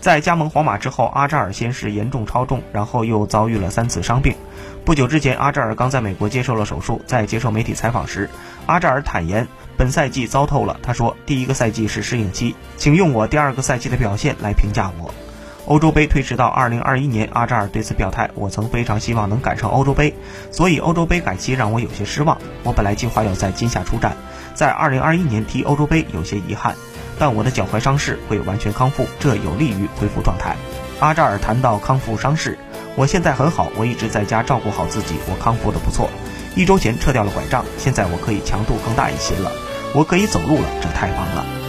在加盟皇马之后，阿扎尔先是严重超重，然后又遭遇了三次伤病。不久之前，阿扎尔刚在美国接受了手术。在接受媒体采访时，阿扎尔坦言，本赛季糟透了。他说：“第一个赛季是适应期，请用我第二个赛季的表现来评价我。”欧洲杯推迟到二零二一年，阿扎尔对此表态：“我曾非常希望能赶上欧洲杯，所以欧洲杯改期让我有些失望。我本来计划要在今夏出战，在二零二一年踢欧洲杯有些遗憾。”但我的脚踝伤势会完全康复，这有利于恢复状态。阿扎尔谈到康复伤势，我现在很好，我一直在家照顾好自己，我康复的不错。一周前撤掉了拐杖，现在我可以强度更大一些了，我可以走路了，这太棒了。